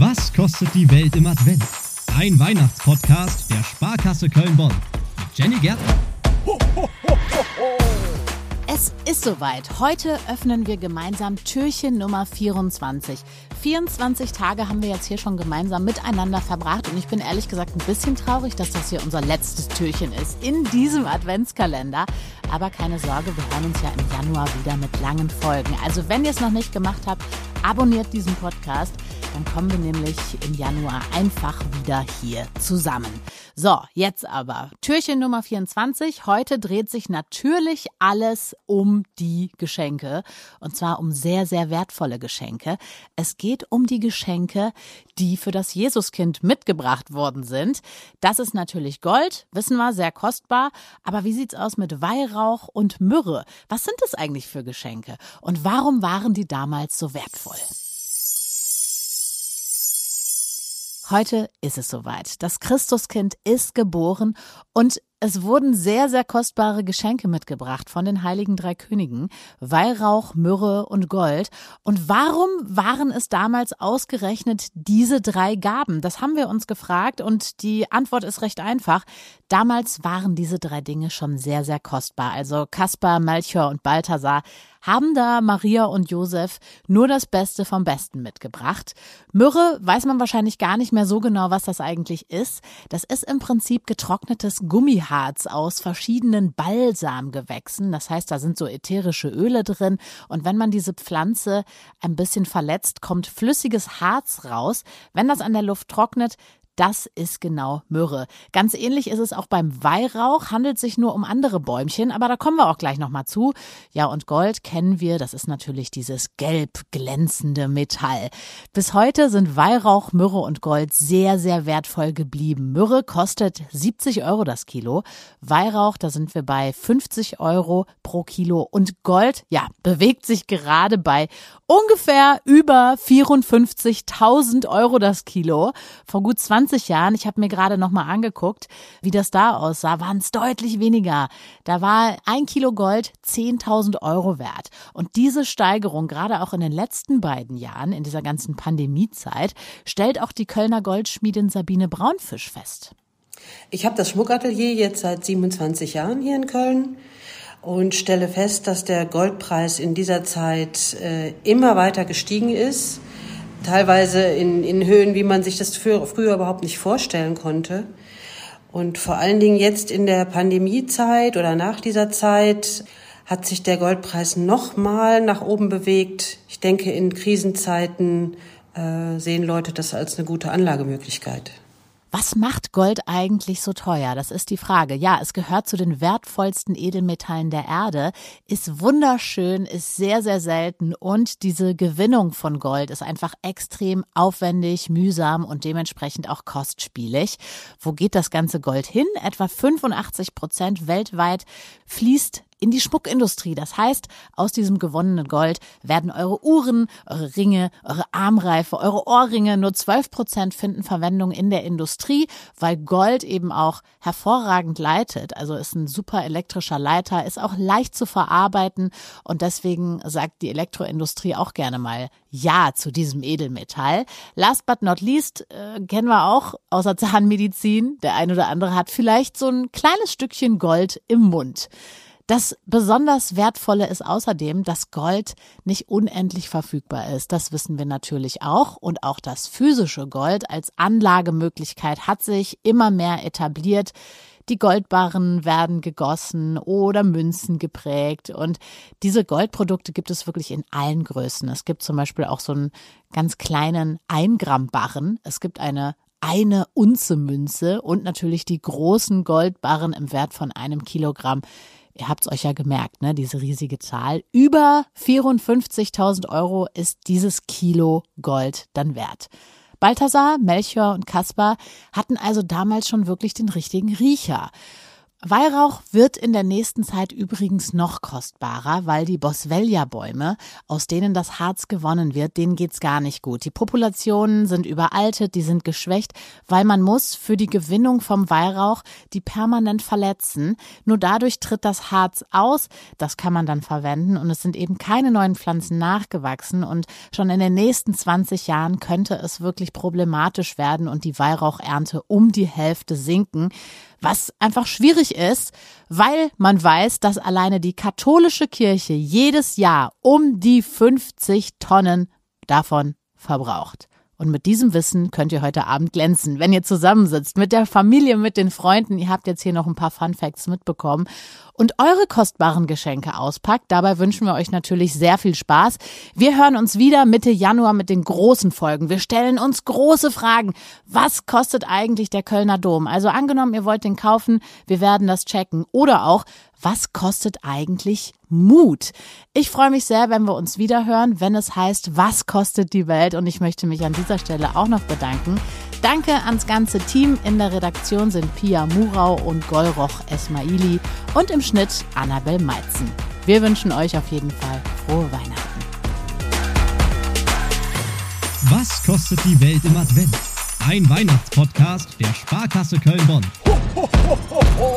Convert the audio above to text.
Was kostet die Welt im Advent? Ein Weihnachtspodcast der Sparkasse Köln-Bonn mit Jenny Gärtner. Es ist soweit. Heute öffnen wir gemeinsam Türchen Nummer 24. 24 Tage haben wir jetzt hier schon gemeinsam miteinander verbracht und ich bin ehrlich gesagt ein bisschen traurig, dass das hier unser letztes Türchen ist in diesem Adventskalender. Aber keine Sorge, wir hören uns ja im Januar wieder mit langen Folgen. Also wenn ihr es noch nicht gemacht habt, abonniert diesen Podcast. Dann kommen wir nämlich im Januar einfach wieder hier zusammen. So, jetzt aber Türchen Nummer 24. Heute dreht sich natürlich alles um die Geschenke. Und zwar um sehr, sehr wertvolle Geschenke. Es geht um die Geschenke, die für das Jesuskind mitgebracht worden sind. Das ist natürlich Gold, wissen wir, sehr kostbar. Aber wie sieht's aus mit Weihrauch und Myrrhe? Was sind das eigentlich für Geschenke? Und warum waren die damals so wertvoll? Heute ist es soweit. Das Christuskind ist geboren und es wurden sehr, sehr kostbare Geschenke mitgebracht von den heiligen drei Königen. Weihrauch, Myrrhe und Gold. Und warum waren es damals ausgerechnet diese drei Gaben? Das haben wir uns gefragt und die Antwort ist recht einfach. Damals waren diese drei Dinge schon sehr, sehr kostbar. Also Kaspar, Melchior und Balthasar haben da Maria und Josef nur das Beste vom Besten mitgebracht. Myrrhe weiß man wahrscheinlich gar nicht mehr so genau, was das eigentlich ist. Das ist im Prinzip getrocknetes Gummiharz aus verschiedenen Balsamgewächsen. Das heißt, da sind so ätherische Öle drin. Und wenn man diese Pflanze ein bisschen verletzt, kommt flüssiges Harz raus. Wenn das an der Luft trocknet, das ist genau Myrrhe. Ganz ähnlich ist es auch beim Weihrauch, handelt sich nur um andere Bäumchen, aber da kommen wir auch gleich nochmal zu. Ja, und Gold kennen wir, das ist natürlich dieses gelb glänzende Metall. Bis heute sind Weihrauch, Myrrhe und Gold sehr, sehr wertvoll geblieben. Myrrhe kostet 70 Euro das Kilo. Weihrauch, da sind wir bei 50 Euro pro Kilo. Und Gold, ja, bewegt sich gerade bei ungefähr über 54.000 Euro das Kilo. Vor gut 20 20 Jahren, ich habe mir gerade nochmal angeguckt, wie das da aussah, waren es deutlich weniger. Da war ein Kilo Gold 10.000 Euro wert. Und diese Steigerung, gerade auch in den letzten beiden Jahren, in dieser ganzen Pandemiezeit, stellt auch die Kölner Goldschmiedin Sabine Braunfisch fest. Ich habe das Schmuckatelier jetzt seit 27 Jahren hier in Köln und stelle fest, dass der Goldpreis in dieser Zeit äh, immer weiter gestiegen ist teilweise in, in Höhen, wie man sich das für, früher überhaupt nicht vorstellen konnte. Und vor allen Dingen jetzt in der Pandemiezeit oder nach dieser Zeit hat sich der Goldpreis nochmal nach oben bewegt. Ich denke, in Krisenzeiten äh, sehen Leute das als eine gute Anlagemöglichkeit. Was macht Gold eigentlich so teuer? Das ist die Frage. Ja, es gehört zu den wertvollsten Edelmetallen der Erde, ist wunderschön, ist sehr, sehr selten und diese Gewinnung von Gold ist einfach extrem aufwendig, mühsam und dementsprechend auch kostspielig. Wo geht das ganze Gold hin? Etwa 85 Prozent weltweit fließt in die Schmuckindustrie. Das heißt, aus diesem gewonnenen Gold werden eure Uhren, eure Ringe, eure Armreife, eure Ohrringe, nur 12 Prozent finden Verwendung in der Industrie, weil Gold eben auch hervorragend leitet. Also ist ein super elektrischer Leiter, ist auch leicht zu verarbeiten und deswegen sagt die Elektroindustrie auch gerne mal Ja zu diesem Edelmetall. Last but not least äh, kennen wir auch außer Zahnmedizin. Der ein oder andere hat vielleicht so ein kleines Stückchen Gold im Mund. Das besonders Wertvolle ist außerdem, dass Gold nicht unendlich verfügbar ist. Das wissen wir natürlich auch. Und auch das physische Gold als Anlagemöglichkeit hat sich immer mehr etabliert. Die Goldbarren werden gegossen oder Münzen geprägt. Und diese Goldprodukte gibt es wirklich in allen Größen. Es gibt zum Beispiel auch so einen ganz kleinen 1 Gramm Barren. Es gibt eine eine Unze Münze und natürlich die großen Goldbarren im Wert von einem Kilogramm ihr habt es euch ja gemerkt, ne, diese riesige Zahl. Über 54.000 Euro ist dieses Kilo Gold dann wert. Balthasar, Melchior und Kaspar hatten also damals schon wirklich den richtigen Riecher. Weihrauch wird in der nächsten Zeit übrigens noch kostbarer, weil die Boswellia-Bäume, aus denen das Harz gewonnen wird, denen geht's gar nicht gut. Die Populationen sind überaltet, die sind geschwächt, weil man muss für die Gewinnung vom Weihrauch die permanent verletzen. Nur dadurch tritt das Harz aus, das kann man dann verwenden und es sind eben keine neuen Pflanzen nachgewachsen und schon in den nächsten 20 Jahren könnte es wirklich problematisch werden und die Weihrauchernte um die Hälfte sinken was einfach schwierig ist, weil man weiß, dass alleine die katholische Kirche jedes Jahr um die 50 Tonnen davon verbraucht. Und mit diesem Wissen könnt ihr heute Abend glänzen, wenn ihr zusammensitzt mit der Familie, mit den Freunden. Ihr habt jetzt hier noch ein paar Fun Facts mitbekommen und eure kostbaren Geschenke auspackt. Dabei wünschen wir euch natürlich sehr viel Spaß. Wir hören uns wieder Mitte Januar mit den großen Folgen. Wir stellen uns große Fragen. Was kostet eigentlich der Kölner Dom? Also angenommen, ihr wollt den kaufen, wir werden das checken. Oder auch, was kostet eigentlich Mut? Ich freue mich sehr, wenn wir uns wieder hören, wenn es heißt, was kostet die Welt? Und ich möchte mich an dieser Stelle auch noch bedanken. Danke ans ganze Team. In der Redaktion sind Pia Murau und Golroch Esmaili und im Schnitt Annabel Meitzen. Wir wünschen euch auf jeden Fall frohe Weihnachten. Was kostet die Welt im Advent? Ein Weihnachtspodcast der Sparkasse Köln-Bonn. Ho, ho, ho,